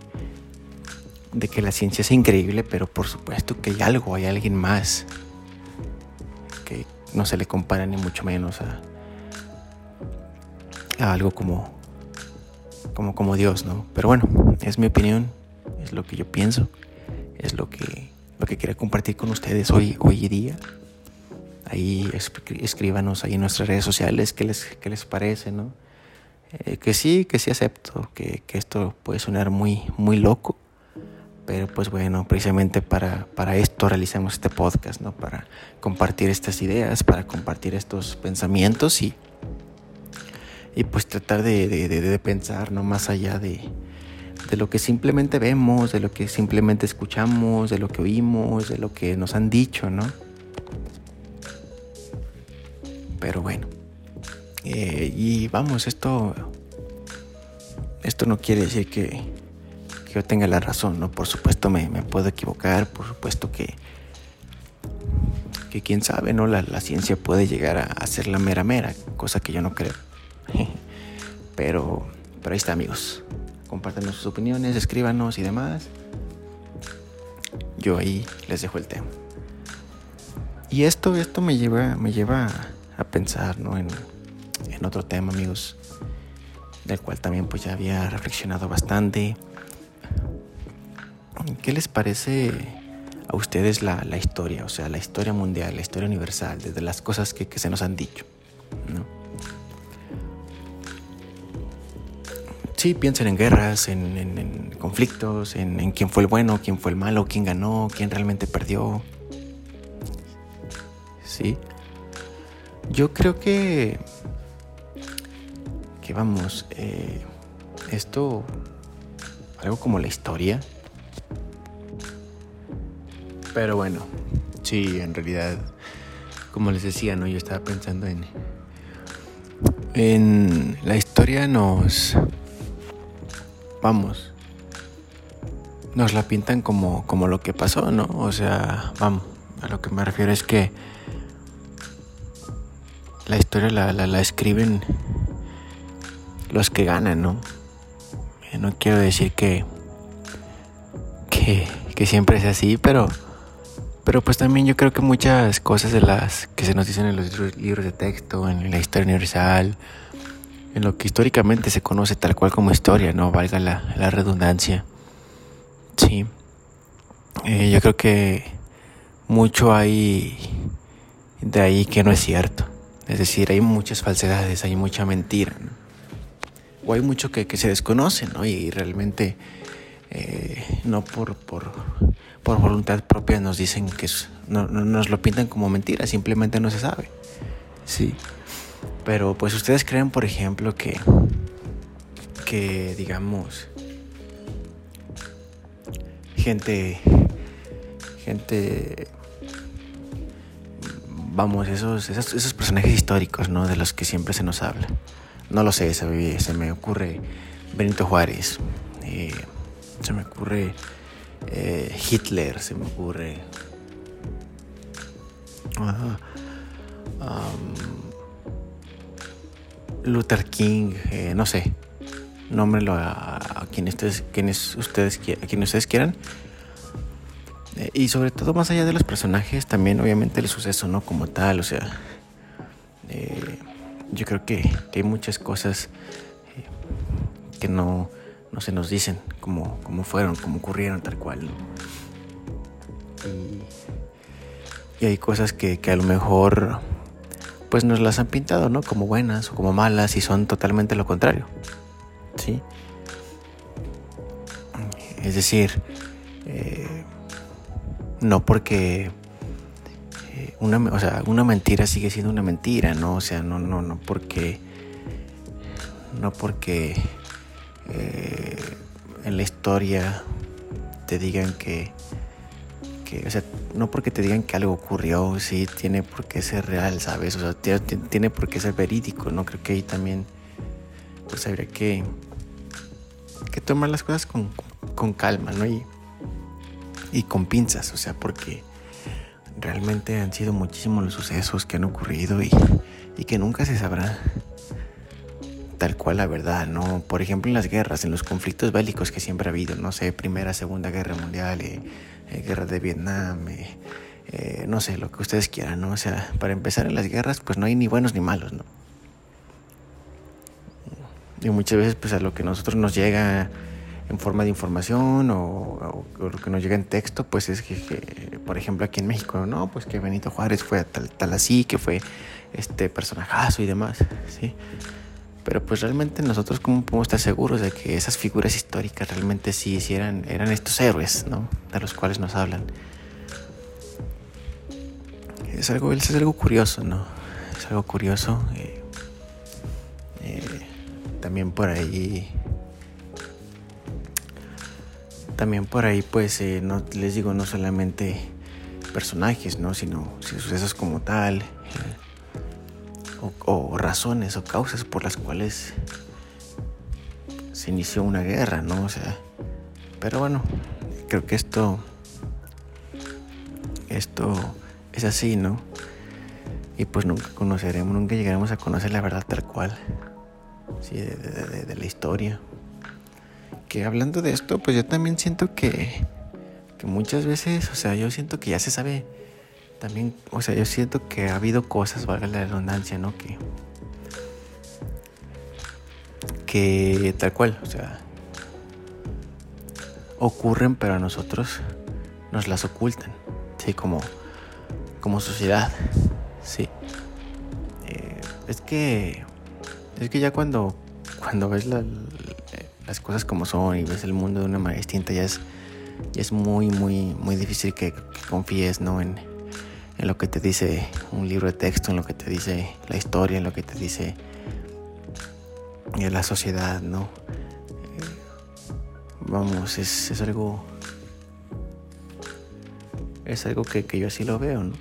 de que la ciencia es increíble, pero por supuesto que hay algo, hay alguien más que no se le compara ni mucho menos a algo como, como, como Dios, ¿no? Pero bueno, es mi opinión, es lo que yo pienso, es lo que, lo que quería compartir con ustedes hoy, hoy día. Ahí escríbanos ahí en nuestras redes sociales qué les, qué les parece, ¿no? Eh, que sí, que sí acepto, que, que, esto puede sonar muy, muy loco, pero pues bueno, precisamente para, para esto realizamos este podcast, ¿no? Para compartir estas ideas, para compartir estos pensamientos y y pues tratar de, pensar no más allá de, de lo que simplemente vemos, de lo que simplemente escuchamos, de lo que oímos, de lo que nos han dicho, ¿no? Pero bueno. Eh, y vamos, esto. Esto no quiere decir que, que, yo tenga la razón, ¿no? Por supuesto me, puedo equivocar, por supuesto que. Que quién sabe, ¿no? La, la ciencia puede llegar a, a ser la mera mera, cosa que yo no creo. Pero, pero ahí está, amigos. Compártanos sus opiniones, escríbanos y demás. Yo ahí les dejo el tema. Y esto, esto me lleva, me lleva a pensar ¿no? en, en otro tema, amigos, del cual también pues ya había reflexionado bastante. ¿Qué les parece a ustedes la, la, historia? O sea, la historia mundial, la historia universal, desde las cosas que, que se nos han dicho. ¿no? Sí, piensen en guerras, en, conflictos, en, quién fue el bueno, quién fue el malo, quién ganó, quién realmente perdió. Sí. Yo creo que. Que vamos. Eh, esto. Algo como la historia. Pero bueno. Sí, en realidad. Como les decía, ¿no? Yo estaba pensando en. En la historia nos vamos, nos la pintan como, como lo que pasó, ¿no? O sea, vamos, a lo que me refiero es que la historia la, la, escriben los que ganan, ¿no? Eh, no quiero decir que, que, que siempre es así, pero, pero pues también yo creo que muchas cosas de las que se nos dicen en los libros de texto, en la historia universal, en lo que históricamente se conoce tal cual como historia, no valga la, redundancia. Sí. Eh, yo creo que mucho hay de ahí que no es cierto. Es decir, hay muchas falsedades, hay mucha mentira. O hay mucho que, se desconoce, ¿no? Y realmente eh, no por, por, por, voluntad propia nos dicen que no, nos lo pintan como mentira, simplemente no se sabe. Sí. Pero pues ustedes creen, por ejemplo, que, que digamos, gente, gente, vamos, esos, esos, personajes históricos, ¿no? De los que siempre se nos habla. No lo sé, se, se me ocurre Benito Juárez, eh, se me ocurre eh, Hitler, se me ocurre... Luther King, eh, no sé, nómbrelo a, quienes ustedes, quienes ustedes, a ustedes quieran. Eh, y sobre todo más allá de los personajes, también obviamente el suceso, ¿no? Como tal, o sea, eh, yo creo que, hay muchas cosas que no, no, se nos dicen como, como fueron, como ocurrieron tal cual, Y, y hay cosas que, que a lo mejor pues nos las han pintado, ¿no? Como buenas o como malas y son totalmente lo contrario. ¿Sí? Es decir, eh, no porque eh, una, o sea, una mentira sigue siendo una mentira, ¿no? O sea, no, no, no porque no porque eh, en la historia te digan que o sea, no porque te digan que algo ocurrió, sí, tiene por qué ser real, ¿sabes? O sea, tiene, por qué ser verídico, ¿no? Creo que ahí también, pues habría que, que tomar las cosas con, calma, ¿no? Y, y con pinzas, o sea, porque realmente han sido muchísimos los sucesos que han ocurrido y, y que nunca se sabrá tal cual la verdad, ¿no? Por ejemplo, en las guerras, en los conflictos bélicos que siempre ha habido, no sé, Primera, Segunda Guerra Mundial, eh, eh, guerra de Vietnam, eh, eh, no sé, lo que ustedes quieran, ¿no? O sea, para empezar en las guerras, pues no hay ni buenos ni malos, ¿no? Y muchas veces, pues a lo que nosotros nos llega en forma de información o, lo que nos llega en texto, pues es que, por ejemplo, aquí en México, ¿no? Pues que Benito Juárez fue tal, tal así, que fue este personajazo y demás, ¿sí? Pero pues realmente nosotros cómo podemos estar seguros de que esas figuras históricas realmente sí hicieran, eran estos héroes, ¿no? De los cuales nos hablan. Es algo, es algo curioso, ¿no? Es algo curioso. Eh, eh, también por ahí. También por ahí, pues, eh, no les digo, no solamente personajes, ¿no? Sino sucesos como tal o, razones o causas por las cuales se inició una guerra, ¿no? O sea, pero bueno, creo que esto, esto es así, ¿no? Y pues nunca conoceremos, nunca llegaremos a conocer la verdad tal cual, ¿sí? de, de la historia. Que hablando de esto, pues yo también siento que, que muchas veces, o sea, yo siento que ya se sabe también, o sea, yo siento que ha habido cosas, valga la redundancia, ¿no? Que, que tal cual, o sea, ocurren, pero a nosotros nos las ocultan, sí, como, como sociedad, sí. Eh, es que, es que ya cuando, cuando ves las cosas como son y ves el mundo de una manera distinta, ya es, ya es muy, muy, muy difícil que, que confíes, ¿no? En, en lo que te dice un libro de texto, en lo que te dice la historia, en lo que te dice eh, la sociedad, ¿no? Eh, vamos, es, algo. Es algo que, yo así lo veo, ¿no?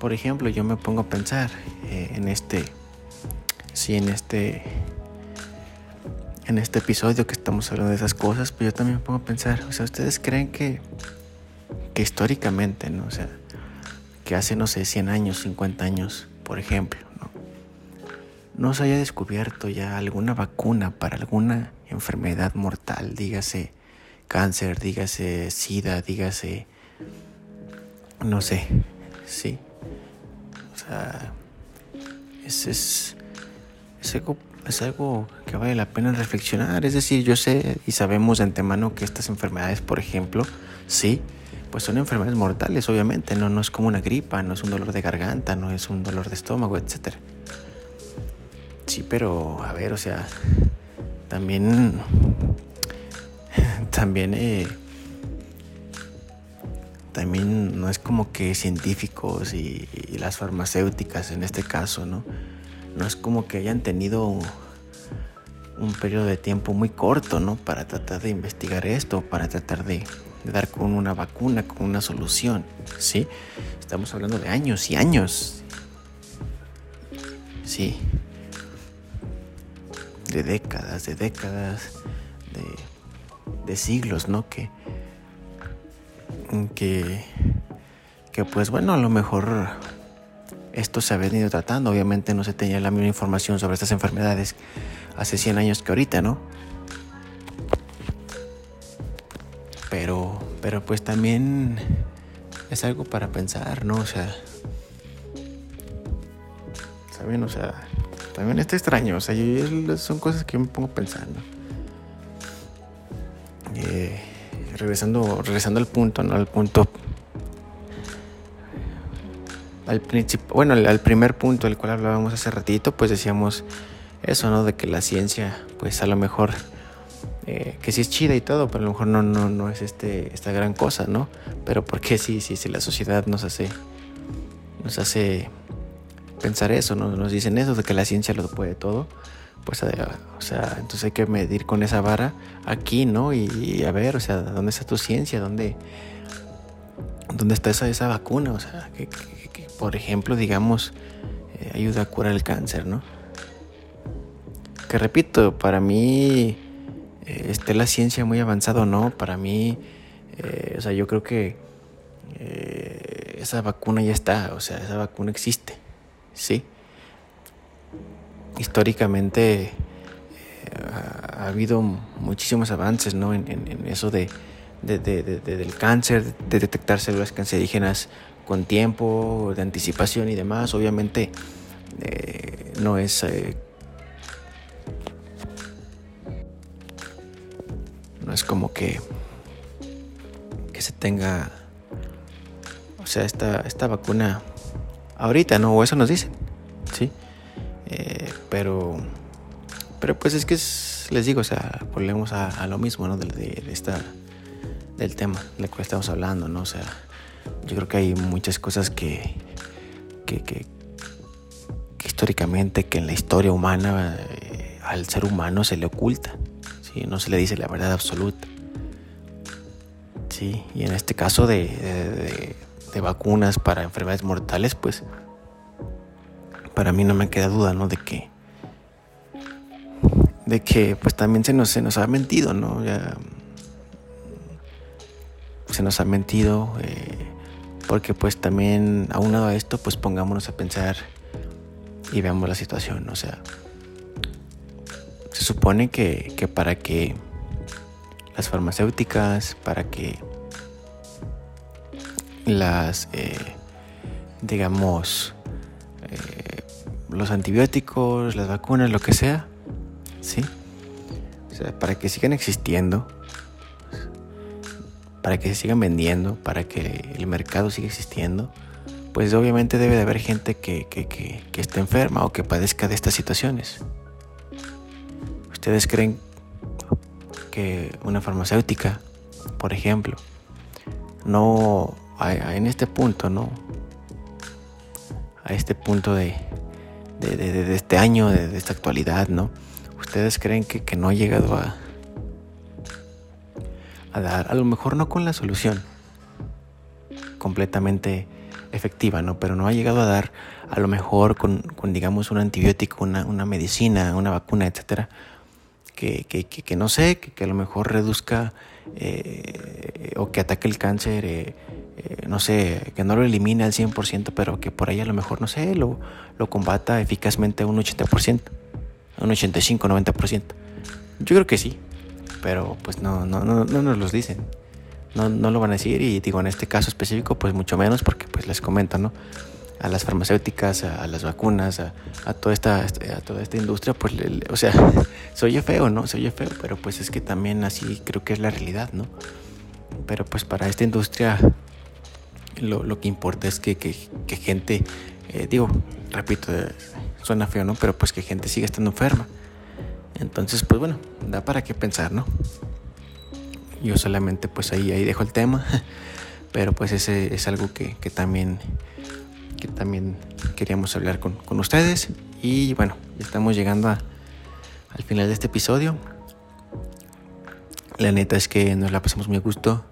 Por ejemplo, yo me pongo a pensar eh, en este. Sí, en este. En este episodio que estamos hablando de esas cosas, pues yo también me pongo a pensar. O sea, ¿ustedes creen que históricamente, ¿no? O sea, que hace, no sé, 100 años, 50 años, por ejemplo, ¿no? No se haya descubierto ya alguna vacuna para alguna enfermedad mortal, dígase cáncer, dígase sida, dígase, no sé, sí. O sea, es, es, es algo es algo que vale la pena reflexionar. Es decir, yo sé y sabemos de antemano que estas enfermedades, por ejemplo, sí, pues son enfermedades mortales, obviamente, no, no es como una gripa, no es un dolor de garganta, no es un dolor de estómago, etc. Sí, pero a ver, o sea, también, también, eh, también no es como que científicos y, las farmacéuticas en este caso, ¿no? No es como que hayan tenido un, periodo de tiempo muy corto, ¿no? Para tratar de investigar esto, para tratar de, de dar con una vacuna, con una solución, ¿sí? Estamos hablando de años y años. Sí. De décadas, de décadas, de, de siglos, ¿no? Que, que, que pues bueno, a lo mejor esto se ha venido tratando. Obviamente no se tenía la misma información sobre estas enfermedades hace 100 años que ahorita, ¿no? Pero, pues también es algo para pensar, ¿no? O sea, ¿saben? O sea, también está extraño. O sea, son cosas que yo me pongo ¿no? Eh, regresando, regresando al punto, ¿no? Al punto. Al bueno, al, primer punto del cual hablábamos hace ratito, pues decíamos eso, ¿no? De que la ciencia, pues a lo mejor, eh, que sí es chida y todo, pero a lo mejor no, no, no es este, esta gran cosa, ¿no? Pero ¿por qué sí, sí, sí, la sociedad nos hace, nos hace pensar eso, ¿no? Nos dicen eso, de que la ciencia lo puede todo pues, eh, o sea, entonces hay que medir con esa vara aquí, ¿no? Y, a ver, o sea, ¿dónde está tu ciencia? ¿Dónde, dónde está esa, esa vacuna? O sea, que, por ejemplo, digamos, eh, ayuda a curar el cáncer, ¿no? Que repito, para mí eh, esté la ciencia muy avanzada o no, para mí, o sea, yo creo que esa vacuna ya está, o sea, esa vacuna existe, ¿sí? históricamente eh, ha, habido muchísimos avances ¿no? en, eso de, del cáncer, de detectar células cancerígenas con tiempo, de anticipación y demás. Obviamente eh, no es... no es como que, que se tenga, o sea, esta, esta vacuna ahorita, ¿no? O eso nos dicen, ¿sí? pero, pero pues es que les digo, o sea, volvemos a, lo mismo, ¿no? De, esta, del tema del cual estamos hablando, ¿no? O sea, yo creo que hay muchas cosas que, que, que, históricamente, que en la historia humana, eh, al ser humano se le oculta, No se le dice la verdad absoluta. Sí, y en este caso de, de vacunas para enfermedades mortales, pues para mí no me queda duda, ¿no? De que de que pues también se nos, se nos ha mentido, ¿no? Ya, se nos ha mentido, eh, porque pues también aunado a esto, pues pongámonos a pensar y veamos la situación, o sea, se supone que, que para que las farmacéuticas, para que las, eh, digamos, eh, los antibióticos, las vacunas, lo que sea, ¿sí? Para que sigan existiendo, para que se sigan vendiendo, para que el mercado siga existiendo, pues obviamente debe de haber gente que, que, esté enferma o que padezca de estas situaciones. ¿Ustedes creen que una farmacéutica, por ejemplo, no en este punto, ¿no? A este punto de, de, este año, de, esta actualidad, ¿no? ¿Ustedes creen que, no ha llegado a, a dar, a lo mejor no con la solución completamente efectiva, ¿no? Pero no ha llegado a dar, a lo mejor con, digamos, un antibiótico, una, medicina, una vacuna, etcétera, que, que, no sé, que, a lo mejor reduzca eh, o que ataque el cáncer, eh, eh, no sé, que no lo elimine al 100%, pero que por ahí a lo mejor, no sé, lo, lo combata eficazmente a un 80% un 85-90%. Yo creo que sí, pero pues no, no, no, no nos los dicen. No, no, lo van a decir y digo en este caso específico pues mucho menos porque pues les comento, ¿no? A las farmacéuticas, a, las vacunas, a, a, toda esta, a toda esta industria, pues, o sea, se feo, ¿no? Se feo, pero pues es que también así creo que es la realidad, ¿no? Pero pues para esta industria lo, lo que importa es que, que, que gente, eh, digo, repito, suena feo, ¿no? Pero pues que gente sigue estando enferma. Entonces, pues bueno, da para qué pensar, ¿no? Yo solamente pues ahí, ahí dejo el tema Pero pues ese es algo que, también, que también queríamos hablar con, ustedes. Y bueno, ya estamos llegando al final de este episodio. La neta es que nos la pasamos muy a gusto.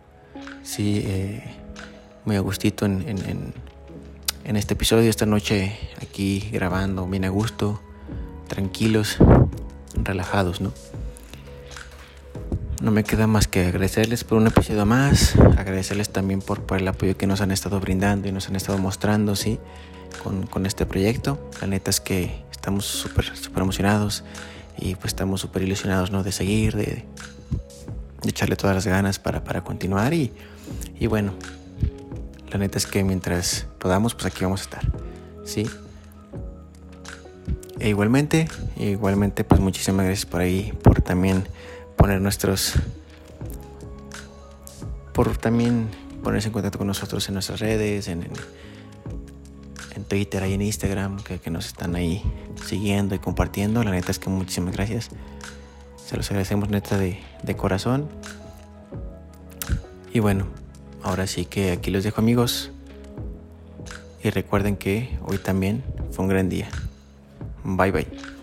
Sí, eh, muy a gustito en, en, en, este episodio, esta noche aquí grabando bien a gusto, tranquilos, relajados, ¿no? No me queda más que agradecerles por un episodio más, agradecerles también por, por el apoyo que nos han estado brindando y nos han estado mostrando, ¿sí? Con, con este proyecto. La neta es que estamos súper, súper emocionados y pues estamos súper ilusionados, ¿no? De seguir, de, de, echarle todas las ganas para, para continuar y, y bueno, la neta es que mientras podamos, pues aquí vamos a estar, ¿sí? E igualmente, igualmente, pues muchísimas gracias por ahí, por también poner nuestros, por también ponerse en contacto con nosotros en nuestras redes, en, Twitter y en Instagram, que, que, nos están ahí siguiendo y compartiendo. La neta es que muchísimas gracias. Se los agradecemos neta de, de corazón. Y bueno, ahora sí que aquí los dejo amigos. Y recuerden que hoy también fue un gran día. Bye bye.